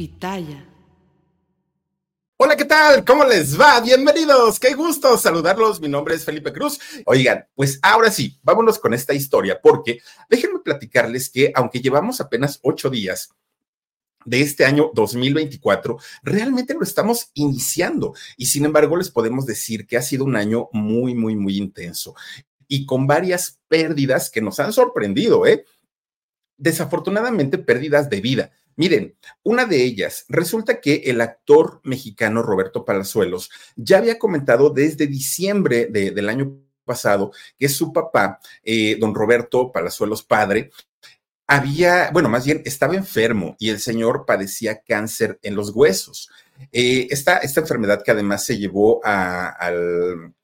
Pitaya. Hola, ¿qué tal? ¿Cómo les va? Bienvenidos. Qué gusto saludarlos. Mi nombre es Felipe Cruz. Oigan, pues ahora sí, vámonos con esta historia, porque déjenme platicarles que aunque llevamos apenas ocho días de este año 2024, realmente lo estamos iniciando y sin embargo les podemos decir que ha sido un año muy, muy, muy intenso y con varias pérdidas que nos han sorprendido, ¿eh? Desafortunadamente, pérdidas de vida Miren, una de ellas, resulta que el actor mexicano Roberto Palazuelos ya había comentado desde diciembre del año pasado que su papá, eh, don Roberto Palazuelos padre, había, bueno, más bien estaba enfermo y el señor padecía cáncer en los huesos. Eh, esta, esta, enfermedad que además se llevó al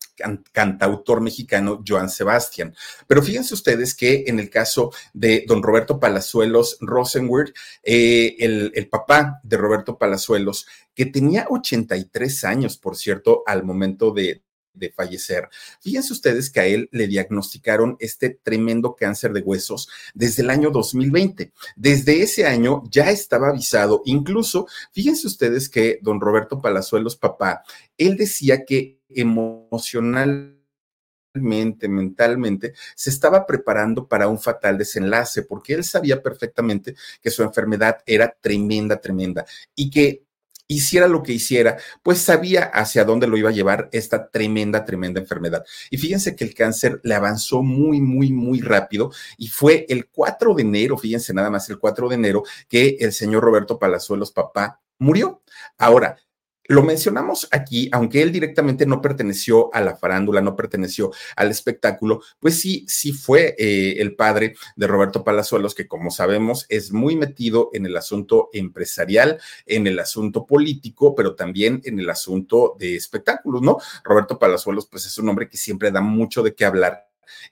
cantautor mexicano Joan Sebastián. Pero fíjense ustedes que en el caso de don Roberto Palazuelos Rosenwald, eh, el, el papá de Roberto Palazuelos, que tenía 83 años, por cierto, al momento de, de fallecer. Fíjense ustedes que a él le diagnosticaron este tremendo cáncer de huesos desde el año 2020. Desde ese año ya estaba avisado. Incluso, fíjense ustedes que don Roberto Palazuelos, papá, él decía que emocionalmente, mentalmente, se estaba preparando para un fatal desenlace, porque él sabía perfectamente que su enfermedad era tremenda, tremenda, y que hiciera lo que hiciera, pues sabía hacia dónde lo iba a llevar esta tremenda, tremenda enfermedad. Y fíjense que el cáncer le avanzó muy, muy, muy rápido y fue el 4 de enero, fíjense nada más, el 4 de enero que el señor Roberto Palazuelos, papá, murió. Ahora, lo mencionamos aquí, aunque él directamente no perteneció a la farándula, no perteneció al espectáculo, pues sí, sí fue eh, el padre de Roberto Palazuelos, que como sabemos es muy metido en el asunto empresarial, en el asunto político, pero también en el asunto de espectáculos, ¿no? Roberto Palazuelos, pues es un hombre que siempre da mucho de qué hablar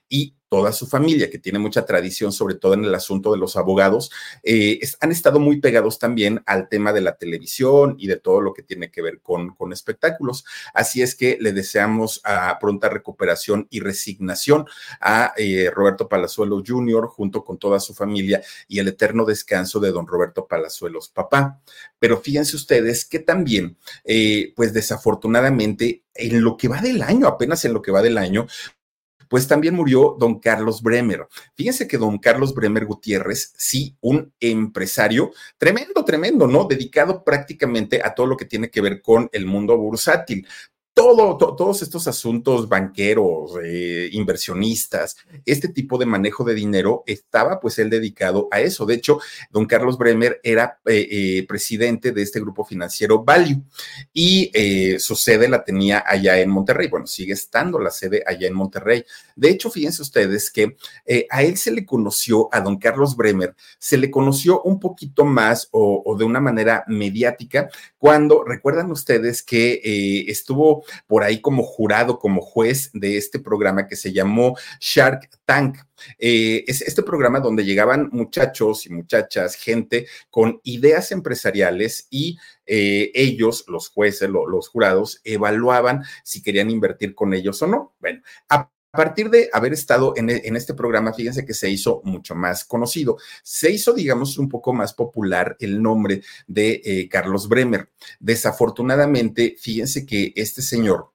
y toda su familia, que tiene mucha tradición, sobre todo en el asunto de los abogados, eh, han estado muy pegados también al tema de la televisión y de todo lo que tiene que ver con, con espectáculos. Así es que le deseamos a pronta recuperación y resignación a eh, Roberto Palazuelos Jr., junto con toda su familia, y el eterno descanso de don Roberto Palazuelos, papá. Pero fíjense ustedes que también, eh, pues desafortunadamente, en lo que va del año, apenas en lo que va del año, pues también murió don Carlos Bremer. Fíjense que don Carlos Bremer Gutiérrez, sí, un empresario tremendo, tremendo, ¿no? Dedicado prácticamente a todo lo que tiene que ver con el mundo bursátil todo, todos estos asuntos banqueros, eh, inversionistas, este tipo de manejo de dinero, estaba pues él dedicado a eso. De hecho, don Carlos Bremer era eh, eh, presidente de este grupo financiero Value y su sede la tenía allá en Monterrey. Bueno, sigue estando la sede allá en Monterrey. De hecho, fíjense ustedes que a él se le conoció, a don Carlos Bremer, se le conoció un poquito más o de una manera mediática cuando, recuerdan ustedes que estuvo por ahí como jurado, como juez de este programa que se llamó Shark Tank. Eh, es este programa donde llegaban muchachos y muchachas, gente con ideas empresariales y eh, ellos, los jueces, los jurados, evaluaban si querían invertir con ellos o no. Bueno, a a partir de haber estado en, este programa, fíjense que se hizo mucho más conocido. Se hizo, digamos, un poco más popular el nombre de eh, Carlos Bremer. Desafortunadamente, fíjense que este señor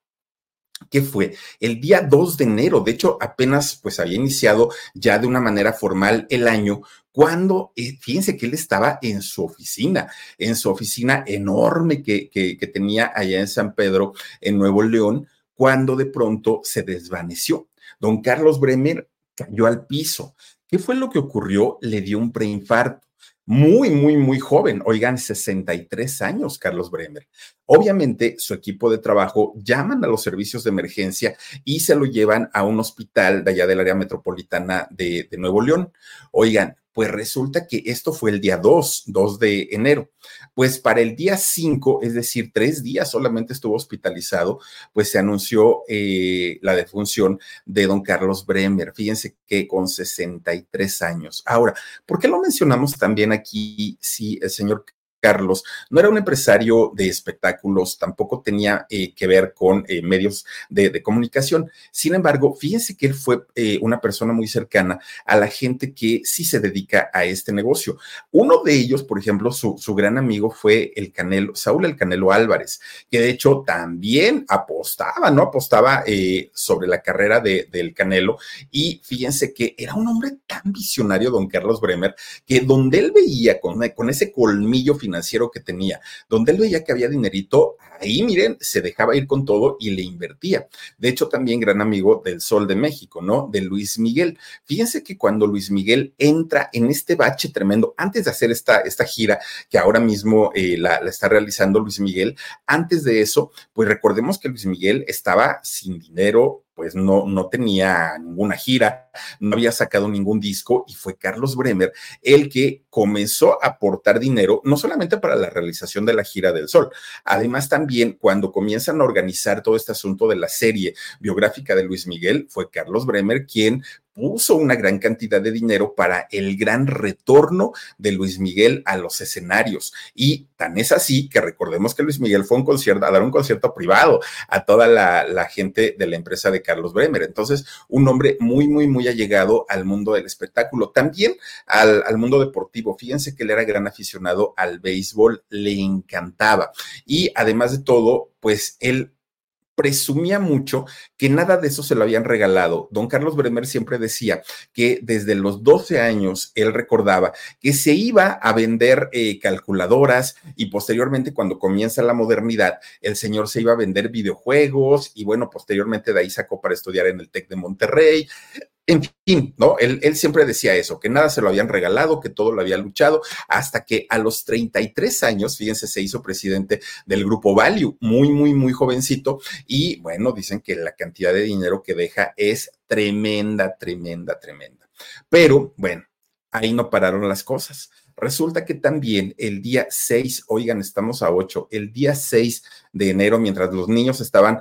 que fue el día 2 de enero, de hecho apenas pues había iniciado ya de una manera formal el año, cuando, eh, fíjense que él estaba en su oficina, en su oficina enorme que tenía allá en San Pedro, en Nuevo León, cuando de pronto se desvaneció. Don Carlos Bremer cayó al piso. ¿Qué fue lo que ocurrió? Le dio un preinfarto. Muy, muy, muy joven. Oigan, 63 años, Carlos Bremer. Obviamente, su equipo de trabajo llaman a los servicios de emergencia y se lo llevan a un hospital de allá del área metropolitana de, de Nuevo León. Oigan, pues resulta que esto fue el día 2, 2 de enero. Pues para el día 5, es decir, tres días solamente estuvo hospitalizado, pues se anunció eh, la defunción de don Carlos Bremer. Fíjense que con 63 años. Ahora, ¿por qué lo mencionamos también aquí si el señor Carlos no era un empresario de espectáculos, tampoco tenía eh, que ver con eh, medios de, comunicación. Sin embargo, fíjense que él fue eh, una persona muy cercana a la gente que sí se dedica a este negocio. Uno de ellos, por ejemplo, su, gran amigo fue el Canelo, Saúl el Canelo Álvarez, que de hecho también apostaba, ¿no? Apostaba sobre la carrera de, del Canelo. Y fíjense que era un hombre tan visionario, don Carlos Bremer, que donde él veía con, con ese colmillo financiero, financiero que tenía, donde él veía que había dinerito, ahí miren, se dejaba ir con todo y le invertía. De hecho, también gran amigo del Sol de México, ¿no? De Luis Miguel. Fíjense que cuando Luis Miguel entra en este bache tremendo, antes de hacer esta, esta gira que ahora mismo eh, la, la está realizando Luis Miguel, antes de eso, pues recordemos que Luis Miguel estaba sin dinero, pues no, no tenía ninguna gira, no había sacado ningún disco y fue Carlos Bremer el que comenzó a aportar dinero, no solamente para la realización de la gira del Sol, además también cuando comienzan a organizar todo este asunto de la serie biográfica de Luis Miguel, fue Carlos Bremer quien puso una gran cantidad de dinero para el gran retorno de Luis Miguel a los escenarios. Y tan es así que recordemos que Luis Miguel fue un concierto, a dar un concierto privado a toda la, gente de la empresa de Carlos Bremer. Entonces, un hombre muy, muy, muy allegado al mundo del espectáculo, también al, al mundo deportivo. Fíjense que él era gran aficionado al béisbol, le encantaba. Y además de todo, pues él presumía mucho que nada de eso se lo habían regalado. Don Carlos Bremer siempre decía que desde los 12 años él recordaba que se iba a vender eh, calculadoras y posteriormente cuando comienza la modernidad, el señor se iba a vender videojuegos y bueno, posteriormente de ahí sacó para estudiar en el TEC de Monterrey. En fin, ¿no? Él, él, siempre decía eso, que nada se lo habían regalado, que todo lo había luchado, hasta que a los 33 años, fíjense, se hizo presidente del grupo Value, muy, muy, muy jovencito, y bueno, dicen que la cantidad de dinero que deja es tremenda, tremenda, tremenda. Pero bueno, ahí no pararon las cosas. Resulta que también el día 6, oigan, estamos a 8, el día 6 de enero, mientras los niños estaban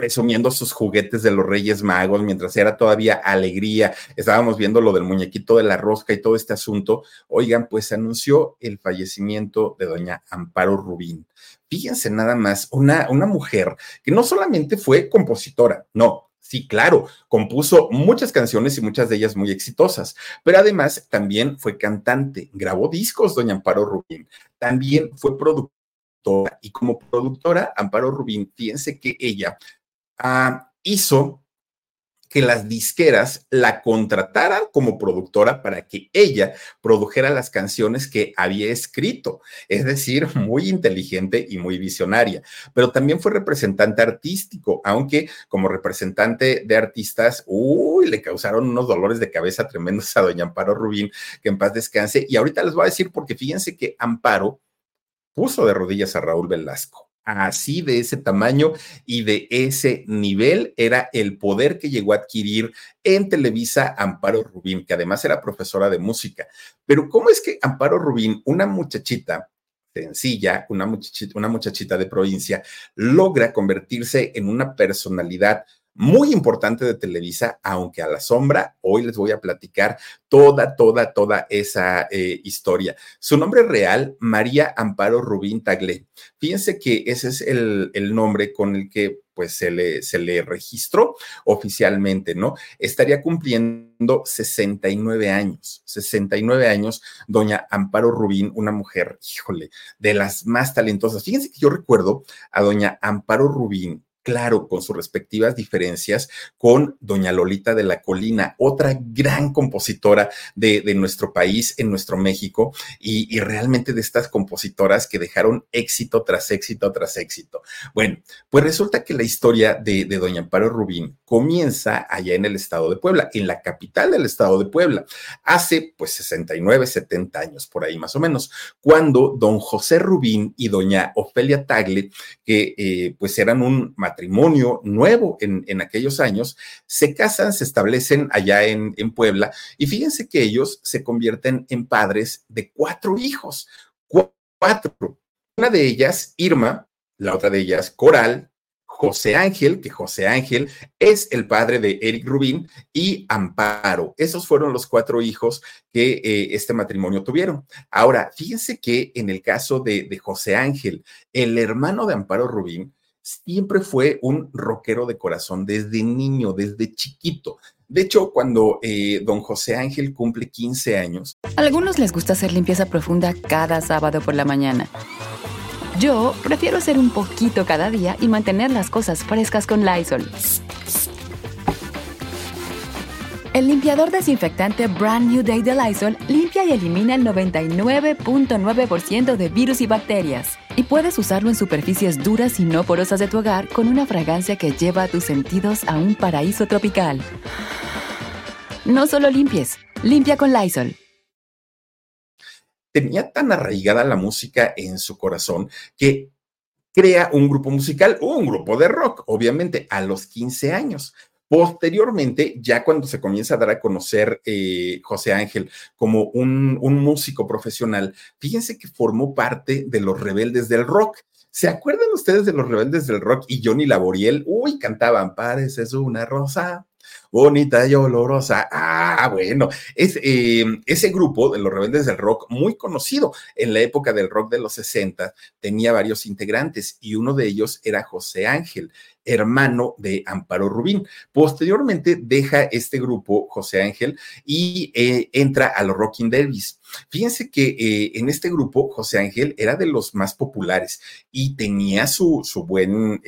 presumiendo sus juguetes de los Reyes Magos, mientras era todavía alegría, estábamos viendo lo del muñequito de la rosca y todo este asunto, oigan, pues anunció el fallecimiento de doña Amparo Rubín. Fíjense nada más, una, una mujer que no solamente fue compositora, no, Sí, claro, compuso muchas canciones y muchas de ellas muy exitosas, pero además también fue cantante, grabó discos, doña Amparo Rubín, también fue productora y como productora, Amparo Rubín, fíjense que ella Ah, hizo que las disqueras la contrataran como productora para que ella produjera las canciones que había escrito. Es decir, muy inteligente y muy visionaria. Pero también fue representante artístico, aunque como representante de artistas, uy, le causaron unos dolores de cabeza tremendos a doña Amparo Rubín, que en paz descanse. Y ahorita les voy a decir, porque fíjense que Amparo puso de rodillas a Raúl Velasco así de ese tamaño y de ese nivel era el poder que llegó a adquirir en Televisa Amparo Rubín, que además era profesora de música. Pero ¿cómo es que Amparo Rubín, una muchachita sencilla, una muchachita, una muchachita de provincia, logra convertirse en una personalidad muy importante de Televisa, aunque a la sombra, hoy les voy a platicar toda, toda, toda esa eh, historia. Su nombre real, María Amparo Rubín Tagle. Fíjense que ese es el, el nombre con el que pues se le, se le registró oficialmente, ¿no? Estaría cumpliendo 69 años, 69 años, doña Amparo Rubín, una mujer, híjole, de las más talentosas. Fíjense que yo recuerdo a doña Amparo Rubín claro, con sus respectivas diferencias, con doña Lolita de la Colina, otra gran compositora de, nuestro país, en nuestro México, y, realmente de estas compositoras que dejaron éxito tras éxito tras éxito. Bueno, pues resulta que la historia de, doña Amparo Rubín comienza allá en el estado de Puebla, en la capital del estado de Puebla, hace pues 69, 70 años, por ahí más o menos, cuando don José Rubín y doña Ofelia Tagle, que eh, pues eran un matrimonio nuevo en, aquellos años, se casan, se establecen allá en, en Puebla y fíjense que ellos se convierten en padres de cuatro hijos, cuatro. Una de ellas, Irma, la otra de ellas, Coral, José Ángel, que José Ángel es el padre de Eric Rubín, y Amparo. Esos fueron los cuatro hijos que eh, este matrimonio tuvieron. Ahora, fíjense que en el caso de, de José Ángel, el hermano de Amparo Rubín, siempre fue un rockero de corazón desde niño, desde chiquito. De hecho, cuando eh, don José Ángel cumple 15 años. A algunos les gusta hacer limpieza profunda cada sábado por la mañana. Yo prefiero hacer un poquito cada día y mantener las cosas frescas con Lysol. El limpiador desinfectante Brand New Day de Lysol limpia y elimina el 99.9% de virus y bacterias. Y puedes usarlo en superficies duras y no porosas de tu hogar con una fragancia que lleva a tus sentidos a un paraíso tropical. No solo limpies, limpia con Lysol tenía tan arraigada la música en su corazón que crea un grupo musical, un grupo de rock, obviamente, a los 15 años. Posteriormente, ya cuando se comienza a dar a conocer eh, José Ángel como un, músico profesional, fíjense que formó parte de los rebeldes del rock. ¿Se acuerdan ustedes de los rebeldes del rock y Johnny Laboriel? Uy, cantaban, pareces una rosa, bonita y olorosa. Ah, bueno, es eh, ese grupo de los rebeldes del rock, muy conocido en la época del rock de los 60, tenía varios integrantes y uno de ellos era José Ángel, hermano de Amparo Rubín. Posteriormente deja este grupo, José Ángel, y eh, entra a los Rocking Derbies. Fíjense que eh, en este grupo, José Ángel era de los más populares y tenía su, su buen,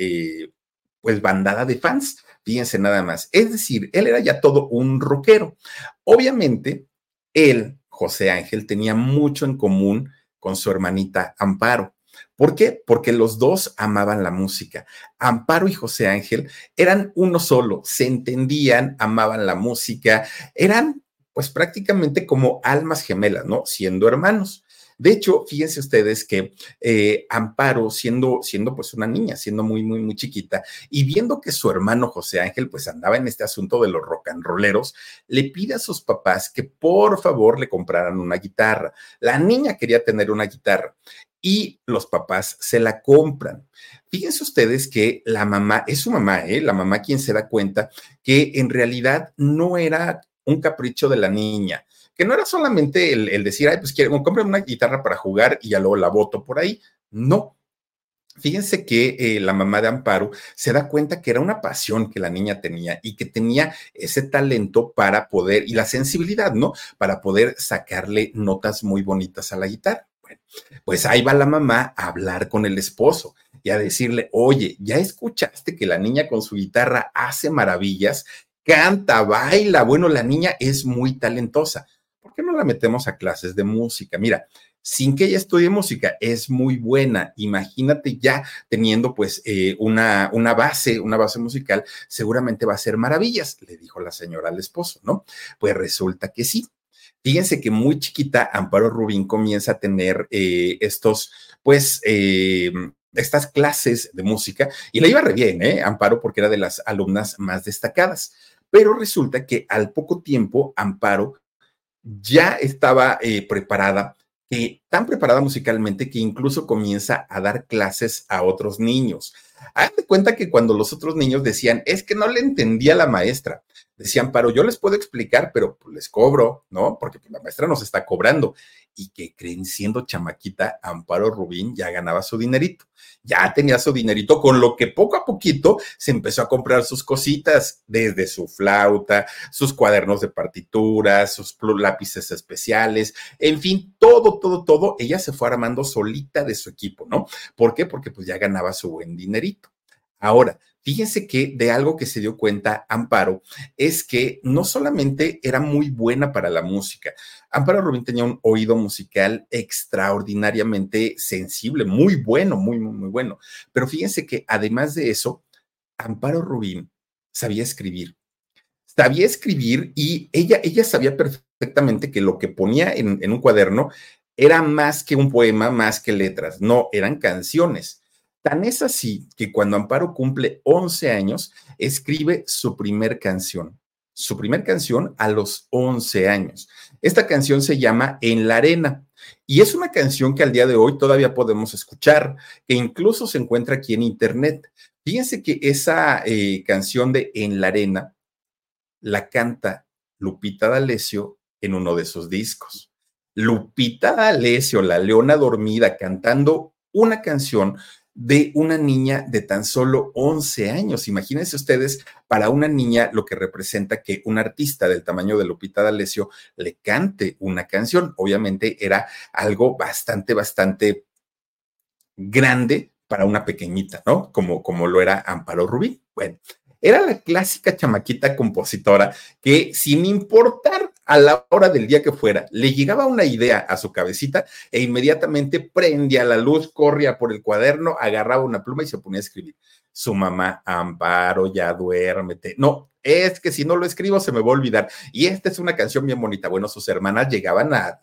pues, bandada de fans. Fíjense nada más. Es decir, él era ya todo un rockero. Obviamente, él, José Ángel, tenía mucho en común con su hermanita Amparo. ¿Por qué? Porque los dos amaban la música. Amparo y José Ángel eran uno solo, se entendían, amaban la música, eran pues prácticamente como almas gemelas, ¿no? Siendo hermanos. De hecho, fíjense ustedes que eh, Amparo, siendo, siendo pues una niña, siendo muy, muy, muy chiquita, y viendo que su hermano José Ángel pues andaba en este asunto de los rock and rolleros, le pide a sus papás que por favor le compraran una guitarra. La niña quería tener una guitarra y los papás se la compran. Fíjense ustedes que la mamá, es su mamá, ¿eh? la mamá quien se da cuenta que en realidad no era un capricho de la niña, que no era solamente el, decir, ay, pues quiero, compren una guitarra para jugar y ya luego la voto por ahí. No. Fíjense que eh, la mamá de Amparo se da cuenta que era una pasión que la niña tenía y que tenía ese talento para poder, y la sensibilidad, ¿no? Para poder sacarle notas muy bonitas a la guitarra. Pues ahí va la mamá a hablar con el esposo y a decirle, oye, ¿ya escuchaste que la niña con su guitarra hace maravillas? Canta, baila. Bueno, la niña es muy talentosa. ¿por qué no la metemos a clases de música? Mira, sin que ella estudie música, es muy buena. Imagínate ya teniendo pues eh, una, una base, una base musical, seguramente va a ser maravillas, le dijo la señora al esposo, ¿no? Pues resulta que sí. Fíjense que muy chiquita Amparo Rubín comienza a tener eh, estos, pues, eh, estas clases de música y le iba re bien, ¿eh? Amparo, porque era de las alumnas más destacadas. Pero resulta que al poco tiempo, Amparo ya estaba eh, preparada, tan preparada musicalmente que incluso comienza a dar clases a otros niños. Hagan de cuenta que cuando los otros niños decían, es que no le entendía la maestra, decían, pero yo les puedo explicar, pero pues, les cobro, ¿no? Porque pues, la maestra nos está cobrando. Y que creen siendo chamaquita, Amparo Rubín ya ganaba su dinerito ya tenía su dinerito, con lo que poco a poquito se empezó a comprar sus cositas, desde su flauta, sus cuadernos de partituras, sus lápices especiales, en fin, todo, todo, todo, ella se fue armando solita de su equipo, ¿no? ¿Por qué? Porque pues ya ganaba su buen dinerito. Ahora, Fíjense que de algo que se dio cuenta Amparo es que no solamente era muy buena para la música, Amparo Rubín tenía un oído musical extraordinariamente sensible, muy bueno, muy, muy, muy bueno. Pero fíjense que además de eso, Amparo Rubín sabía escribir. Sabía escribir y ella, ella sabía perfectamente que lo que ponía en, en un cuaderno era más que un poema, más que letras, no, eran canciones Tan es así que cuando Amparo cumple 11 años, escribe su primer canción. Su primer canción a los 11 años. Esta canción se llama En la Arena y es una canción que al día de hoy todavía podemos escuchar, que incluso se encuentra aquí en Internet. Fíjense que esa eh, canción de En la Arena la canta Lupita D'Alessio en uno de sus discos. Lupita D'Alessio, la leona dormida, cantando una canción de una niña de tan solo 11 años. Imagínense ustedes, para una niña lo que representa que un artista del tamaño de Lupita D'Alessio le cante una canción. Obviamente era algo bastante, bastante grande para una pequeñita, ¿no? Como, como lo era Amparo Rubí. Bueno, era la clásica chamaquita compositora que sin importar a la hora del día que fuera, le llegaba una idea a su cabecita e inmediatamente prendía la luz, corría por el cuaderno, agarraba una pluma y se ponía a escribir. Su mamá, Amparo, ya duérmete. No, es que si no lo escribo se me va a olvidar. Y esta es una canción bien bonita. Bueno, sus hermanas llegaban a,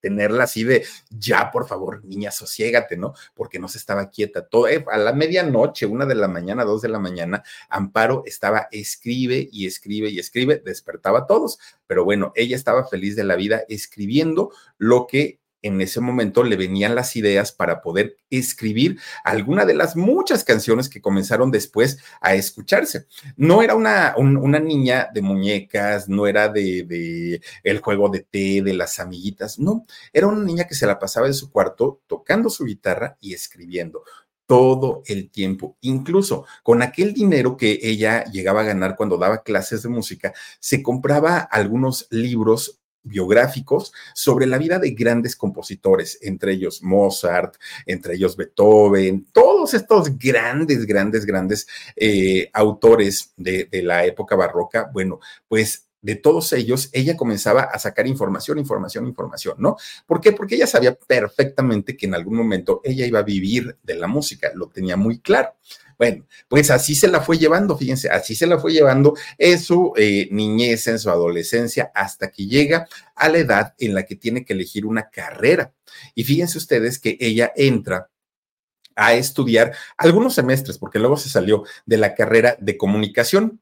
tenerla así de, ya, por favor, niña, sosiégate, ¿no? Porque no se estaba quieta. Todo, eh, a la medianoche, una de la mañana, dos de la mañana, Amparo estaba, escribe y escribe y escribe, despertaba a todos. Pero bueno, ella estaba feliz de la vida escribiendo lo que en ese momento le venían las ideas para poder escribir alguna de las muchas canciones que comenzaron después a escucharse. No era una, una niña de muñecas, no era de, de, el juego de té, de las amiguitas, no, era una niña que se la pasaba en su cuarto tocando su guitarra y escribiendo todo el tiempo. Incluso con aquel dinero que ella llegaba a ganar cuando daba clases de música, se compraba algunos libros biográficos sobre la vida de grandes compositores, entre ellos Mozart, entre ellos Beethoven, todos estos grandes, grandes, grandes eh, autores de, de la época barroca. Bueno, pues de todos ellos, ella comenzaba a sacar información, información, información, ¿no? ¿Por qué? Porque ella sabía perfectamente que en algún momento ella iba a vivir de la música, lo tenía muy claro. Bueno, pues así se la fue llevando, fíjense, así se la fue llevando en su eh, niñez, en su adolescencia, hasta que llega a la edad en la que tiene que elegir una carrera. Y fíjense ustedes que ella entra a estudiar algunos semestres, porque luego se salió de la carrera de comunicación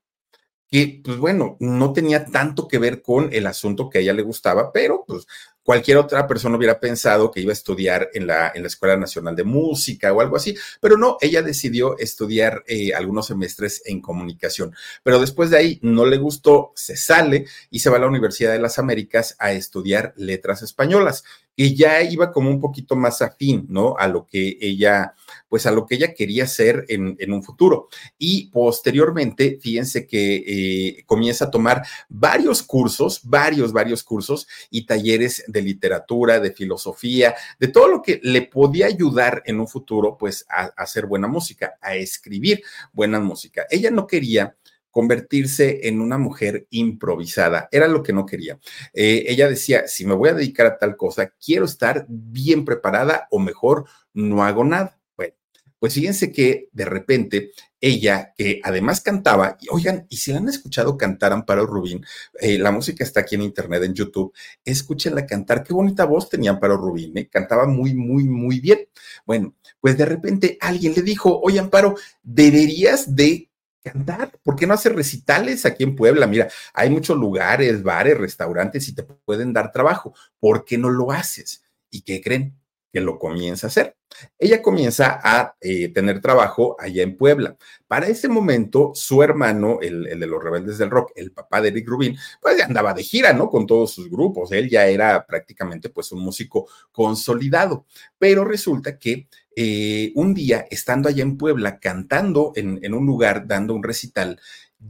que, pues bueno, no tenía tanto que ver con el asunto que a ella le gustaba, pero pues cualquier otra persona hubiera pensado que iba a estudiar en la, en la Escuela Nacional de Música o algo así, pero no, ella decidió estudiar eh, algunos semestres en comunicación, pero después de ahí no le gustó, se sale y se va a la Universidad de las Américas a estudiar letras españolas que ya iba como un poquito más afín, ¿no? A lo que ella, pues a lo que ella quería hacer en, en un futuro. Y posteriormente, fíjense que eh, comienza a tomar varios cursos, varios, varios cursos y talleres de literatura, de filosofía, de todo lo que le podía ayudar en un futuro, pues a hacer buena música, a escribir buena música. Ella no quería convertirse en una mujer improvisada. Era lo que no quería. Eh, ella decía, si me voy a dedicar a tal cosa, quiero estar bien preparada o mejor, no hago nada. Bueno, pues fíjense que de repente ella, que además cantaba, y oigan, y si la han escuchado cantar Amparo Rubín, eh, la música está aquí en internet, en YouTube, escúchenla cantar, qué bonita voz tenía Amparo Rubín, ¿eh? cantaba muy, muy, muy bien. Bueno, pues de repente alguien le dijo, oye Amparo, deberías de cantar. ¿Por qué no hacer recitales aquí en Puebla? Mira, hay muchos lugares, bares, restaurantes y te pueden dar trabajo. ¿Por qué no lo haces? ¿Y qué creen? Que lo comienza a hacer. Ella comienza a eh, tener trabajo allá en Puebla. Para ese momento, su hermano, el, el, de los rebeldes del rock, el papá de Eric Rubin, pues andaba de gira, ¿no? Con todos sus grupos. Él ya era prácticamente pues un músico consolidado. Pero resulta que eh, un día, estando allá en Puebla, cantando en, un lugar, dando un recital,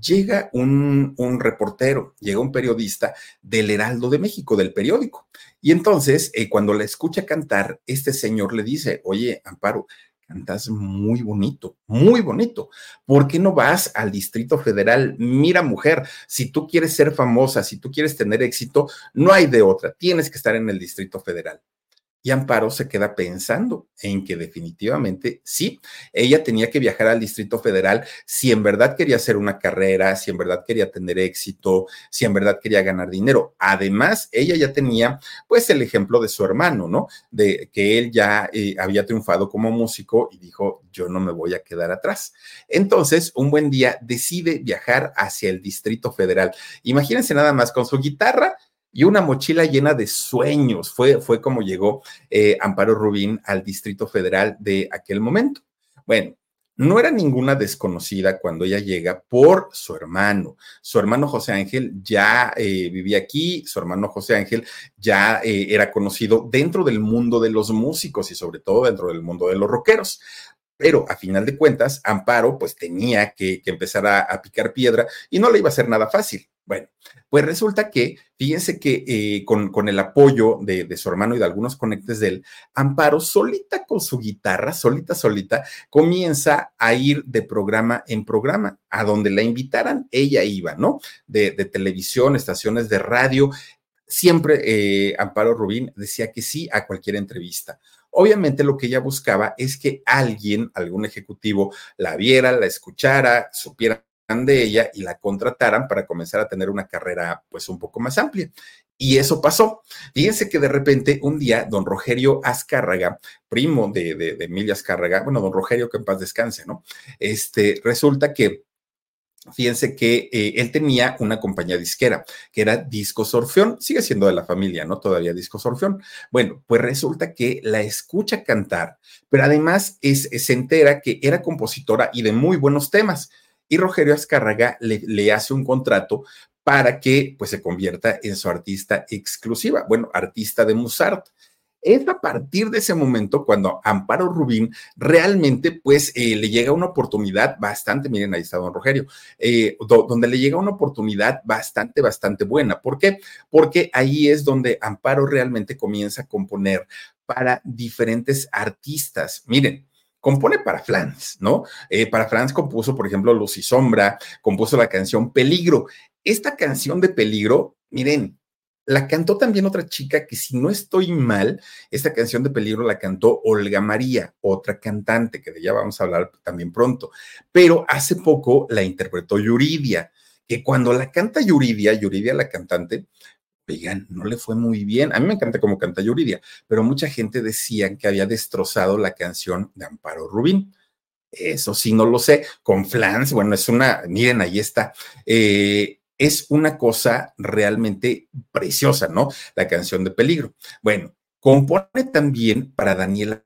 llega un, un, reportero, llega un periodista del Heraldo de México, del periódico. Y entonces, eh, cuando la escucha cantar, este señor le dice, oye, Amparo, cantas muy bonito, muy bonito. ¿Por qué no vas al Distrito Federal? Mira, mujer, si tú quieres ser famosa, si tú quieres tener éxito, no hay de otra, tienes que estar en el Distrito Federal. Y Amparo se queda pensando en que definitivamente sí, ella tenía que viajar al Distrito Federal si en verdad quería hacer una carrera, si en verdad quería tener éxito, si en verdad quería ganar dinero. Además, ella ya tenía pues el ejemplo de su hermano, ¿no? De que él ya eh, había triunfado como músico y dijo, yo no me voy a quedar atrás. Entonces, un buen día decide viajar hacia el Distrito Federal. Imagínense nada más con su guitarra y una mochila llena de sueños. Fue, fue como llegó eh, Amparo Rubín al Distrito Federal de aquel momento. Bueno, no era ninguna desconocida cuando ella llega por su hermano. Su hermano José Ángel ya eh, vivía aquí, su hermano José Ángel ya eh, era conocido dentro del mundo de los músicos y sobre todo dentro del mundo de los rockeros pero a final de cuentas, Amparo pues tenía que, empezar a, picar piedra y no le iba a ser nada fácil. Bueno, pues resulta que, fíjense que eh, con, el apoyo de, su hermano y de algunos conectes de él, Amparo, solita con su guitarra, solita, solita, comienza a ir de programa en programa, a donde la invitaran, ella iba, ¿no? De, televisión, estaciones de radio. Siempre eh, Amparo Rubín decía que sí a cualquier entrevista. Obviamente lo que ella buscaba es que alguien, algún ejecutivo, la viera, la escuchara, supiera de ella y la contrataran para comenzar a tener una carrera pues un poco más amplia. Y eso pasó. Fíjense que de repente un día don Rogerio Azcárraga, primo de, de, de Emilia Azcárraga, bueno, don Rogerio que en paz descanse, ¿no? Este, resulta que Fíjense que eh, él tenía una compañía disquera que era Disco Orfeón, sigue siendo de la familia, ¿no? Todavía Disco Orfeón. Bueno, pues resulta que la escucha cantar, pero además es, se entera que era compositora y de muy buenos temas. Y Rogerio Azcárraga le, le hace un contrato para que pues se convierta en su artista exclusiva, bueno, artista de Mozart. Es a partir de ese momento cuando Amparo Rubín realmente pues eh, le llega una oportunidad bastante, miren ahí está don Rogerio, eh, donde le llega una oportunidad bastante, bastante buena. ¿Por qué? Porque ahí es donde Amparo realmente comienza a componer para diferentes artistas. Miren, compone para Flans, ¿no? Eh, para Flans compuso, por ejemplo, Luz y Sombra, compuso la canción Peligro. Esta canción de Peligro, miren, la cantó también otra chica que, si no estoy mal, esta canción de peligro la cantó Olga María, otra cantante, que de ella vamos a hablar también pronto. Pero hace poco la interpretó Yuridia, que cuando la canta Yuridia, Yuridia la cantante, oigan, no le fue muy bien. A mí me encanta cómo canta Yuridia, pero mucha gente decía que había destrozado la canción de Amparo Rubín. Eso sí, no lo sé. Con Flans, bueno, es una, miren, ahí está. Eh, es una cosa realmente preciosa, ¿no? La canción de peligro. Bueno, compone también para Daniela.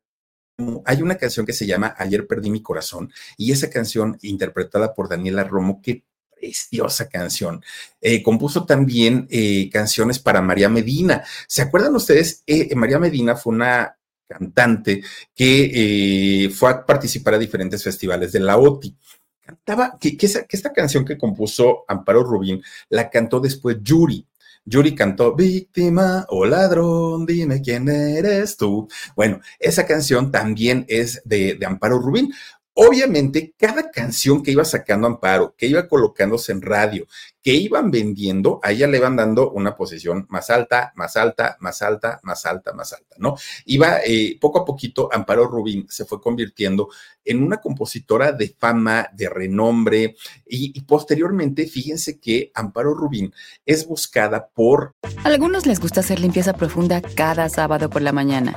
Hay una canción que se llama Ayer perdí mi corazón y esa canción interpretada por Daniela Romo, qué preciosa canción. Eh, compuso también eh, canciones para María Medina. ¿Se acuerdan ustedes? Eh, María Medina fue una cantante que fue a participar a diferentes festivales de la OTI cantaba, que, esta canción que compuso Amparo Rubín la cantó después Yuri. Yuri cantó Víctima o ladrón, dime quién eres tú. Bueno, esa canción también es de, de Amparo Rubín. Obviamente, cada canción que iba sacando Amparo, que iba colocándose en radio, que iban vendiendo, a ella le iban dando una posición más alta, más alta, más alta, más alta, más alta, ¿no? Iba eh, poco a poquito, Amparo Rubín se fue convirtiendo en una compositora de fama, de renombre, y, y posteriormente, fíjense que Amparo Rubín es buscada por... A algunos les gusta hacer limpieza profunda cada sábado por la mañana.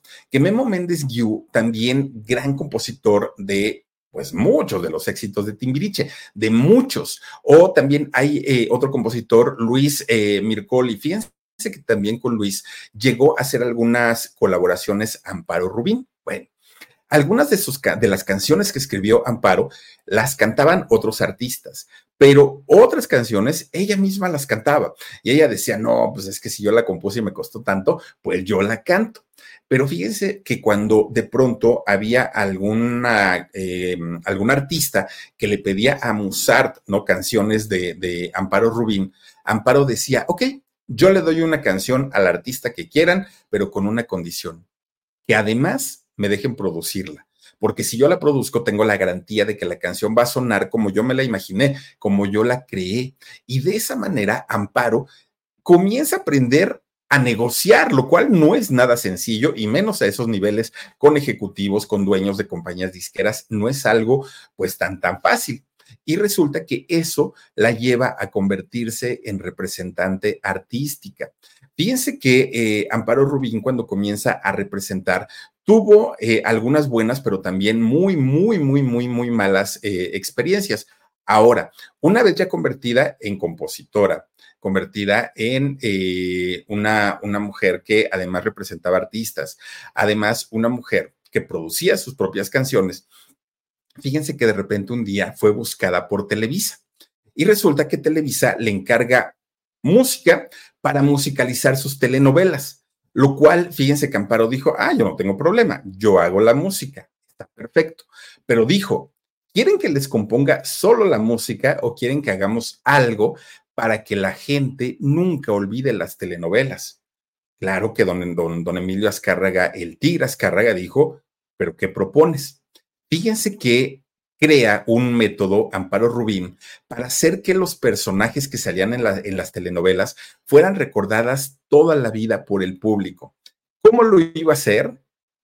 que Memo Méndez Guiú, también gran compositor de pues muchos de los éxitos de Timbiriche, de muchos. O también hay eh, otro compositor, Luis eh, Mircoli. Fíjense que también con Luis llegó a hacer algunas colaboraciones Amparo Rubín. Bueno, algunas de, sus, de las canciones que escribió Amparo las cantaban otros artistas, pero otras canciones ella misma las cantaba. Y ella decía, no, pues es que si yo la compuse y me costó tanto, pues yo la canto. Pero fíjense que cuando de pronto había alguna, eh, algún artista que le pedía a Musart, ¿no? Canciones de, de Amparo Rubín, Amparo decía, ok, yo le doy una canción al artista que quieran, pero con una condición, que además me dejen producirla. Porque si yo la produzco, tengo la garantía de que la canción va a sonar como yo me la imaginé, como yo la creé. Y de esa manera, Amparo comienza a aprender a negociar, lo cual no es nada sencillo y menos a esos niveles con ejecutivos, con dueños de compañías disqueras, no es algo pues tan tan fácil. Y resulta que eso la lleva a convertirse en representante artística. Fíjense que eh, Amparo Rubín cuando comienza a representar tuvo eh, algunas buenas, pero también muy, muy, muy, muy, muy malas eh, experiencias. Ahora, una vez ya convertida en compositora, convertida en eh, una, una mujer que además representaba artistas, además una mujer que producía sus propias canciones. Fíjense que de repente un día fue buscada por Televisa y resulta que Televisa le encarga música para musicalizar sus telenovelas, lo cual, fíjense que Amparo dijo, ah, yo no tengo problema, yo hago la música, está perfecto, pero dijo, ¿quieren que les componga solo la música o quieren que hagamos algo para que la gente nunca olvide las telenovelas. Claro que don, don, don Emilio Azcárraga, el tigre Azcárraga, dijo, pero ¿qué propones? Fíjense que crea un método, Amparo Rubín, para hacer que los personajes que salían en, en, las telenovelas fueran recordadas toda la vida por el público. ¿Cómo lo iba a hacer?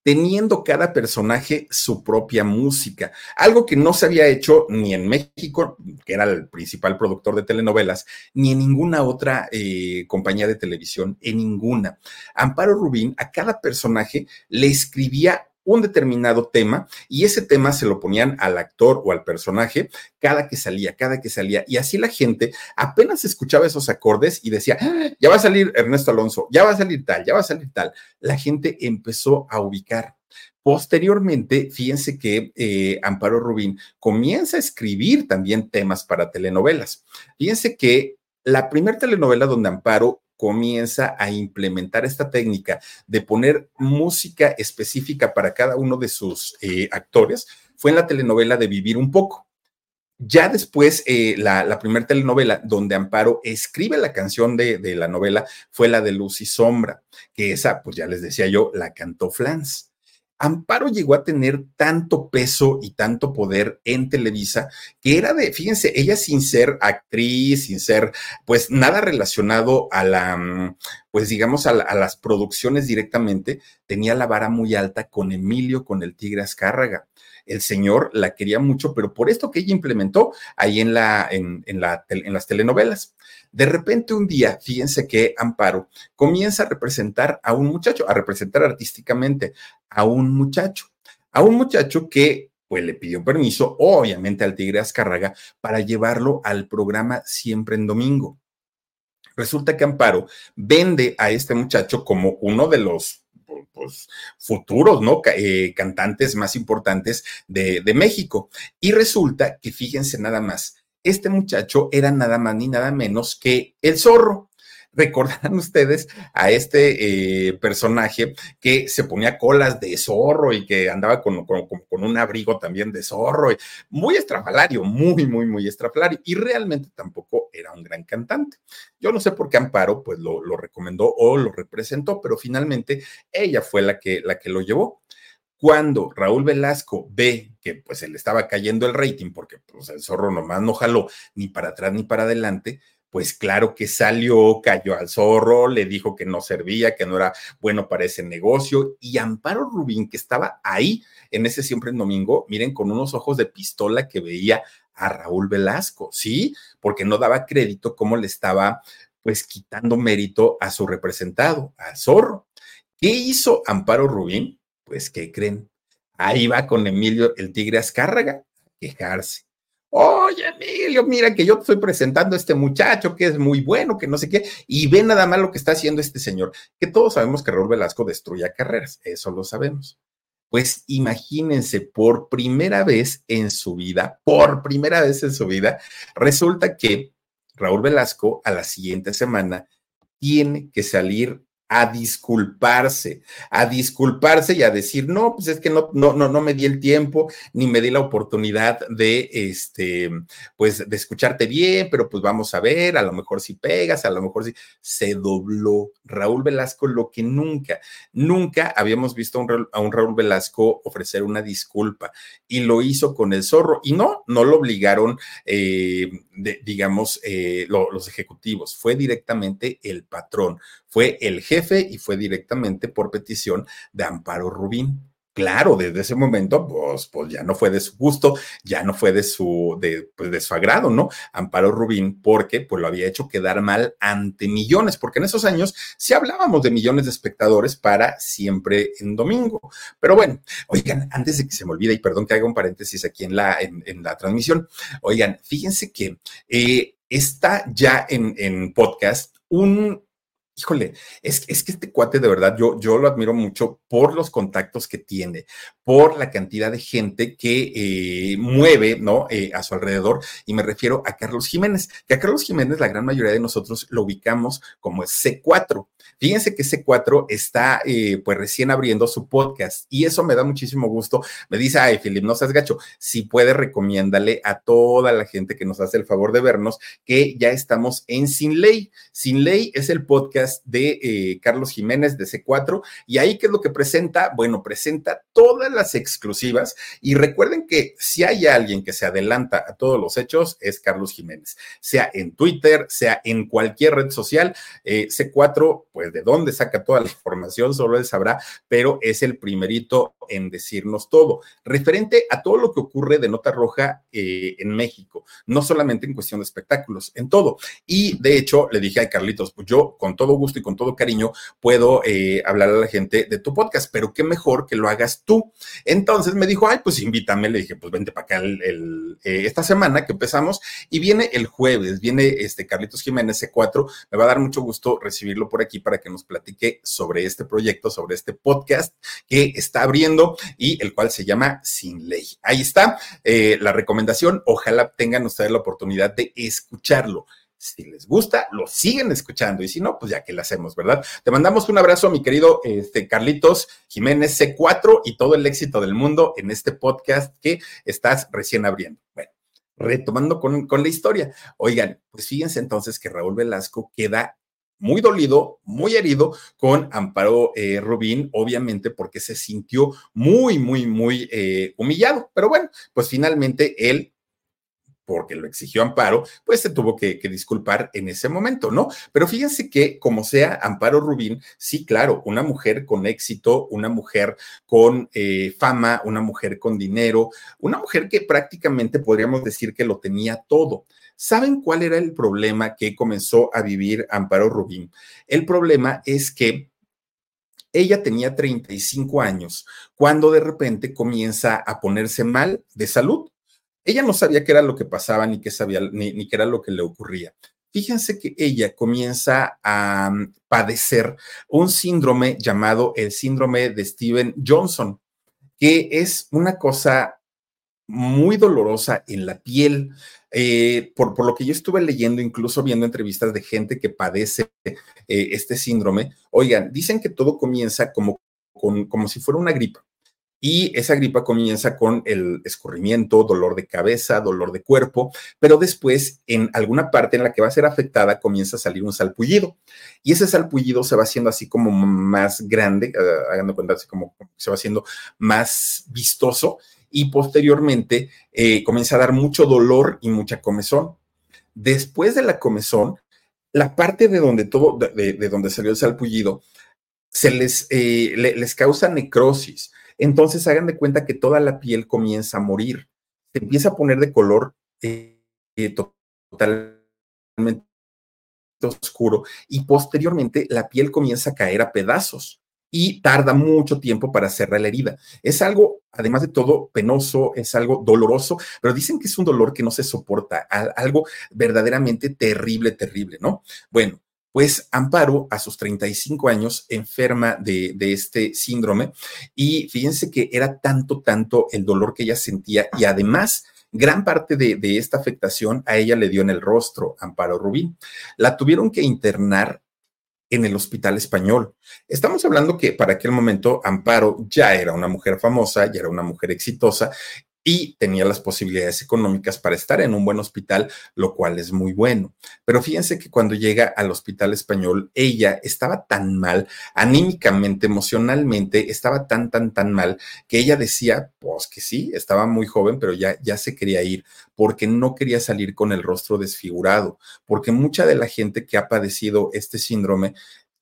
Teniendo cada personaje su propia música, algo que no se había hecho ni en México, que era el principal productor de telenovelas, ni en ninguna otra eh, compañía de televisión, en ninguna. Amparo Rubín a cada personaje le escribía un determinado tema y ese tema se lo ponían al actor o al personaje cada que salía, cada que salía. Y así la gente apenas escuchaba esos acordes y decía, ah, ya va a salir Ernesto Alonso, ya va a salir tal, ya va a salir tal. La gente empezó a ubicar. Posteriormente, fíjense que eh, Amparo Rubín comienza a escribir también temas para telenovelas. Fíjense que la primera telenovela donde Amparo comienza a implementar esta técnica de poner música específica para cada uno de sus eh, actores fue en la telenovela de Vivir un poco. Ya después, eh, la, primera telenovela donde Amparo escribe la canción de, de, la novela fue la de Luz y Sombra, que esa, pues ya les decía yo, la cantó Flans. Amparo llegó a tener tanto peso y tanto poder en Televisa que era de, fíjense, ella sin ser actriz, sin ser, pues nada relacionado a la, mm, pues digamos, a, las producciones directamente, tenía la vara muy alta con Emilio, con el Tigre Azcárraga. El señor la quería mucho, pero por esto que ella implementó ahí en, la, en, la, en las telenovelas. De repente un día, fíjense que Amparo comienza a representar a un muchacho, a representar artísticamente a un muchacho, a un muchacho que pues le pidió permiso, obviamente al Tigre Azcárraga, para llevarlo al programa Siempre en Domingo. Resulta que Amparo vende a este muchacho como uno de los pues, futuros, ¿no? Eh, cantantes más importantes de, de México. Y resulta que, fíjense nada más, este muchacho era nada más ni nada menos que el zorro. Recordarán ustedes a este eh, personaje que se ponía colas de zorro y que andaba con, un abrigo también de zorro, muy estrafalario, muy, muy, muy estrafalario, y realmente tampoco era un gran cantante. Yo no sé por qué Amparo pues lo, recomendó o lo representó, pero finalmente ella fue la que, la que lo llevó. Cuando Raúl Velasco ve que pues se le estaba cayendo el rating porque pues el zorro nomás no jaló ni para atrás ni para adelante, pues claro que salió, cayó al zorro, le dijo que no servía, que no era bueno para ese negocio. Y Amparo Rubín, que estaba ahí en ese siempre en domingo, miren, con unos ojos de pistola que veía a Raúl Velasco, ¿sí? Porque no daba crédito cómo le estaba pues quitando mérito a su representado, al zorro. ¿Qué hizo Amparo Rubín? Pues, ¿qué creen? Ahí va con Emilio el Tigre Azcárraga a quejarse. Oye, Emilio, mira que yo estoy presentando a este muchacho que es muy bueno, que no sé qué, y ve nada más lo que está haciendo este señor, que todos sabemos que Raúl Velasco destruye carreras, eso lo sabemos. Pues imagínense, por primera vez en su vida, por primera vez en su vida, resulta que Raúl Velasco a la siguiente semana tiene que salir a disculparse, a disculparse y a decir, no, pues es que no, no, no, no me di el tiempo, ni me di la oportunidad de, este, pues de escucharte bien, pero pues vamos a ver, a lo mejor si pegas, a lo mejor si se dobló Raúl Velasco lo que nunca, nunca habíamos visto a un, Raúl Velasco ofrecer una disculpa y lo hizo con el zorro y no, no lo obligaron, eh, digamos, eh, los ejecutivos, fue directamente el patrón, fue el jefe y fue directamente por petición de Amparo Rubín. Claro, desde ese momento, pues, pues ya no fue de su gusto, ya no fue de su, de, pues agrado, ¿no? Amparo Rubín, porque pues lo había hecho quedar mal ante millones, porque en esos años sí hablábamos de millones de espectadores para siempre en domingo. Pero bueno, oigan, antes de que se me olvide, y perdón que haga un paréntesis aquí en la, en, la transmisión, oigan, fíjense que eh, está ya en, en podcast un híjole, es, que este cuate de verdad, yo, yo lo admiro mucho por los contactos que tiene, por la cantidad de gente que eh, mueve, ¿no? Eh, a su alrededor, y me refiero a Carlos Jiménez, que a Carlos Jiménez la gran mayoría de nosotros lo ubicamos como C4. Fíjense que C4 está eh, pues recién abriendo su podcast y eso me da muchísimo gusto. Me dice, ay, Filip, no seas gacho, si puede, recomiéndale a toda la gente que nos hace el favor de vernos que ya estamos en Sin Ley. Sin Ley es el podcast de eh, Carlos Jiménez de C4 y ahí qué es lo que presenta, bueno, presenta todas las exclusivas y recuerden que si hay alguien que se adelanta a todos los hechos es Carlos Jiménez, sea en Twitter, sea en cualquier red social, eh, C4, pues de dónde saca toda la información, solo él sabrá, pero es el primerito en decirnos todo, referente a todo lo que ocurre de Nota Roja eh, en México, no solamente en cuestión de espectáculos, en todo. Y de hecho, le dije a Carlitos, pues yo con todo gusto y con todo cariño puedo eh, hablar a la gente de tu podcast, pero qué mejor que lo hagas tú. Entonces me dijo, ay, pues invítame, le dije, pues vente para acá eh, esta semana que empezamos y viene el jueves, viene este Carlitos Jiménez C4, me va a dar mucho gusto recibirlo por aquí para que nos platique sobre este proyecto, sobre este podcast que está abriendo y el cual se llama Sin Ley. Ahí está eh, la recomendación, ojalá tengan ustedes la oportunidad de escucharlo. Si les gusta, lo siguen escuchando y si no, pues ya que lo hacemos, ¿verdad? Te mandamos un abrazo, mi querido este, Carlitos Jiménez C4 y todo el éxito del mundo en este podcast que estás recién abriendo. Bueno, retomando con, con la historia. Oigan, pues fíjense entonces que Raúl Velasco queda muy dolido, muy herido con Amparo eh, Rubín, obviamente porque se sintió muy, muy, muy eh, humillado. Pero bueno, pues finalmente él porque lo exigió Amparo, pues se tuvo que, disculpar en ese momento, ¿no? Pero fíjense que, como sea, Amparo Rubín, sí, claro, una mujer con éxito, una mujer con eh, fama, una mujer con dinero, una mujer que prácticamente podríamos decir que lo tenía todo. ¿Saben cuál era el problema que comenzó a vivir Amparo Rubín? El problema es que ella tenía 35 años cuando de repente comienza a ponerse mal de salud ella no sabía qué era lo que pasaba, ni qué sabía, ni, qué era lo que le ocurría. Fíjense que ella comienza a mm, padecer un síndrome llamado el síndrome de Steven Johnson, que es una cosa muy dolorosa en la piel. Eh, por, lo que yo estuve leyendo, incluso viendo entrevistas de gente que padece eh, este síndrome, oigan, dicen que todo comienza como, como si fuera una gripa. Y esa gripa comienza con el escurrimiento, dolor de cabeza, dolor de cuerpo, pero después en alguna parte en la que va a ser afectada comienza a salir un salpullido. Y ese salpullido se va haciendo así como más grande, uh, hagan cuenta, así como se va haciendo más vistoso y posteriormente eh, comienza a dar mucho dolor y mucha comezón. Después de la comezón, la parte de donde todo, de, donde salió el salpullido, se les, eh, les causa necrosis entonces hagan de cuenta que toda la piel comienza a morir, se empieza a poner de color eh, totalmente oscuro y posteriormente la piel comienza a caer a pedazos y tarda mucho tiempo para cerrar la herida. Es algo, además de todo, penoso, es algo doloroso, pero dicen que es un dolor que no se soporta, algo verdaderamente terrible, terrible, ¿no? Bueno, Pues Amparo, a sus 35 años, enferma de, este síndrome y fíjense que era tanto, tanto el dolor que ella sentía y además gran parte de, de esta afectación a ella le dio en el rostro, Amparo Rubín. La tuvieron que internar en el Hospital Español. Estamos hablando que para aquel momento Amparo ya era una mujer famosa, ya era una mujer exitosa y tenía las posibilidades económicas para estar en un buen hospital, lo cual es muy bueno. Pero fíjense que cuando llega al hospital español, ella estaba tan mal, anímicamente, emocionalmente, estaba tan, tan, tan mal, que ella decía, pues que sí, estaba muy joven, pero ya, ya se quería ir, porque no quería salir con el rostro desfigurado, porque mucha de la gente que ha padecido este síndrome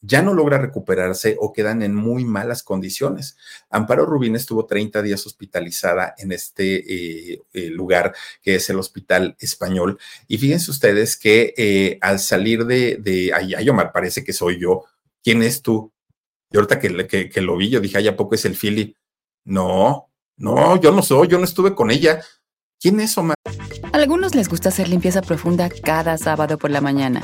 ya no logra recuperarse o quedan en muy malas condiciones. Amparo Rubín estuvo 30 días hospitalizada en este eh, eh, lugar que es el Hospital Español. Y fíjense ustedes que eh, al salir de, de ay, ay, Omar, parece que soy yo. ¿Quién es tú? Y ahorita que, lo vi, yo dije, ay, ¿a poco es el Philly? No, no, yo no soy, yo no estuve con ella. ¿Quién es Omar? A algunos les gusta hacer limpieza profunda cada sábado por la mañana.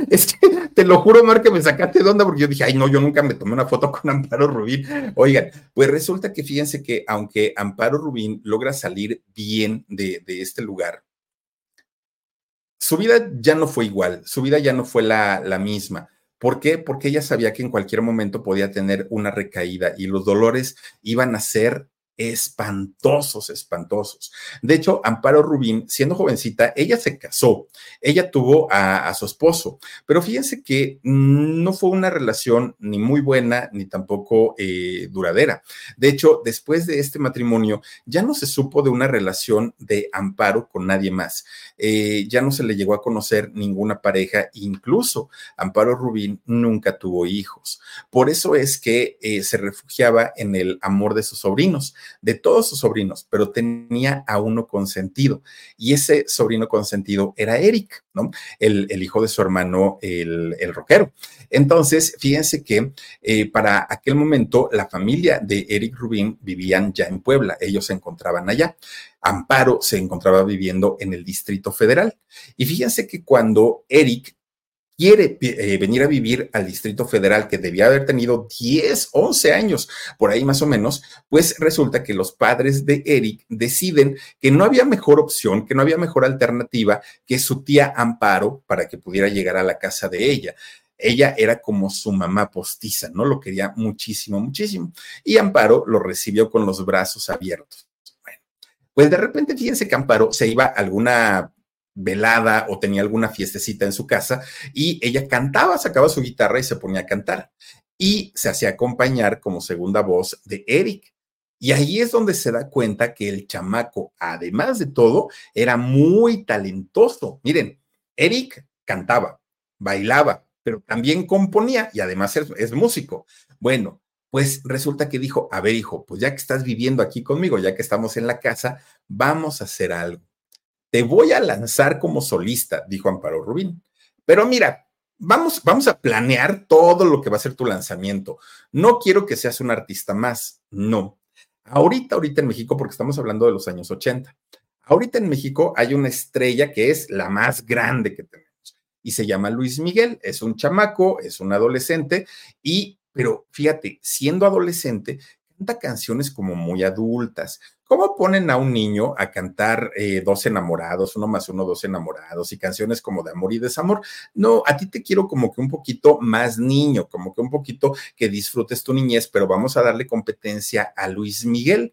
Es que te lo juro, Mar, que me sacaste de onda porque yo dije, ay, no, yo nunca me tomé una foto con Amparo Rubín. Oigan, pues resulta que fíjense que aunque Amparo Rubín logra salir bien de, de este lugar, su vida ya no fue igual, su vida ya no fue la, la misma. ¿Por qué? Porque ella sabía que en cualquier momento podía tener una recaída y los dolores iban a ser espantosos, espantosos. De hecho, Amparo Rubín, siendo jovencita, ella se casó, ella tuvo a, su esposo, pero fíjense que no fue una relación ni muy buena ni tampoco eh, duradera. De hecho, después de este matrimonio, ya no se supo de una relación de Amparo con nadie más. Eh, ya no se le llegó a conocer ninguna pareja, incluso Amparo Rubín nunca tuvo hijos. Por eso es que eh, se refugiaba en el amor de sus sobrinos de todos sus sobrinos, pero tenía a uno consentido. Y ese sobrino consentido era Eric, ¿no? El, hijo de su hermano, el, el rockero. Entonces, fíjense que eh, para aquel momento la familia de Eric Rubin vivían ya en Puebla, ellos se encontraban allá. Amparo se encontraba viviendo en el Distrito Federal. Y fíjense que cuando Eric quiere eh, venir a vivir al Distrito Federal, que debía haber tenido 10, 11 años, por ahí más o menos, pues resulta que los padres de Eric deciden que no había mejor opción, que no había mejor alternativa que su tía Amparo para que pudiera llegar a la casa de ella ella era como su mamá postiza, ¿no? Lo quería muchísimo, muchísimo. Y Amparo lo recibió con los brazos abiertos. Bueno, pues de repente, fíjense que Amparo se iba a alguna velada o tenía alguna fiestecita en su casa y ella cantaba, sacaba su guitarra y se ponía a cantar y se hacía acompañar como segunda voz de Eric. Y ahí es donde se da cuenta que el chamaco, además de todo, era muy talentoso. Miren, Eric cantaba, bailaba, pero también componía y además es, músico. Bueno, pues resulta que dijo, a ver hijo, pues ya que estás viviendo aquí conmigo, ya que estamos en la casa, vamos a hacer algo te voy a lanzar como solista, dijo Amparo Rubín. Pero mira, vamos, vamos a planear todo lo que va a ser tu lanzamiento. No quiero que seas un artista más, no. Ahorita, ahorita en México, porque estamos hablando de los años 80, ahorita en México hay una estrella que es la más grande que tenemos y se llama Luis Miguel. Es un chamaco, es un adolescente y, pero fíjate, siendo adolescente, canta canciones como muy adultas, ¿Cómo ponen a un niño a cantar eh, dos enamorados, uno más uno, dos enamorados y canciones como de amor y desamor? No, a ti te quiero como que un poquito más niño, como que un poquito que disfrutes tu niñez, pero vamos a darle competencia a Luis Miguel.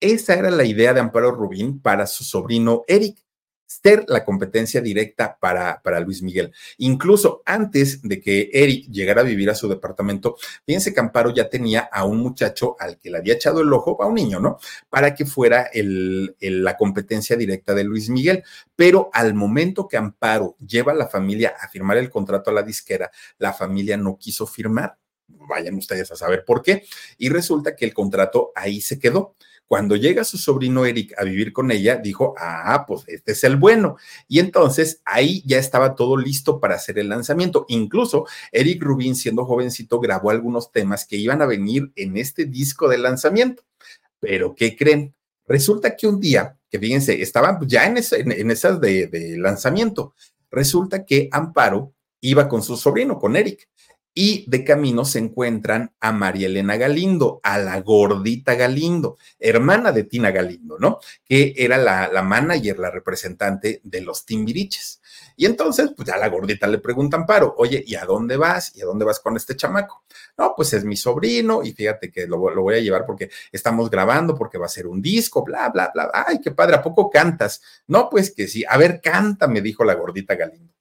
Esa era la idea de Amparo Rubín para su sobrino Eric ser la competencia directa para, para Luis Miguel. Incluso antes de que Eric llegara a vivir a su departamento, fíjense que Amparo ya tenía a un muchacho al que le había echado el ojo, a un niño, ¿no? Para que fuera el, la competencia directa de Luis Miguel. Pero al momento que Amparo lleva a la familia a firmar el contrato a la disquera, la familia no quiso firmar vayan ustedes a saber por qué. Y resulta que el contrato ahí se quedó. Cuando llega su sobrino Eric a vivir con ella, dijo, ah, pues este es el bueno. Y entonces ahí ya estaba todo listo para hacer el lanzamiento. Incluso Eric Rubin, siendo jovencito, grabó algunos temas que iban a venir en este disco de lanzamiento. Pero, ¿qué creen? Resulta que un día, que fíjense, estaban ya en, esas de lanzamiento, resulta que Amparo iba con su sobrino, con Eric y de camino se encuentran a María Elena Galindo, a la gordita Galindo, hermana de Tina Galindo, ¿no? Que era la, la manager, la representante de los Timbiriches. Y entonces, pues ya la gordita le pregunta a Amparo, oye, ¿y a dónde vas? ¿Y a dónde vas con este chamaco? No, pues es mi sobrino y fíjate que lo, lo, voy a llevar porque estamos grabando, porque va a ser un disco, bla, bla, bla. Ay, qué padre, ¿a poco cantas? No, pues que sí. A ver, canta, me dijo la gordita Galindo.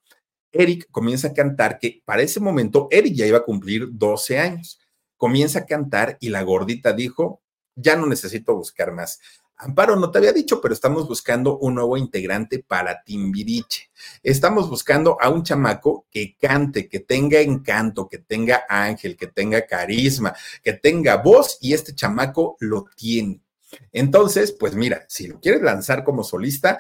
Eric comienza a cantar, que para ese momento Eric ya iba a cumplir 12 años. Comienza a cantar y la gordita dijo, ya no necesito buscar más. Amparo, no te había dicho, pero estamos buscando un nuevo integrante para Timbiriche. Estamos buscando a un chamaco que cante, que tenga encanto, que tenga ángel, que tenga carisma, que tenga voz y este chamaco lo tiene. Entonces, pues mira, si lo quieres lanzar como solista,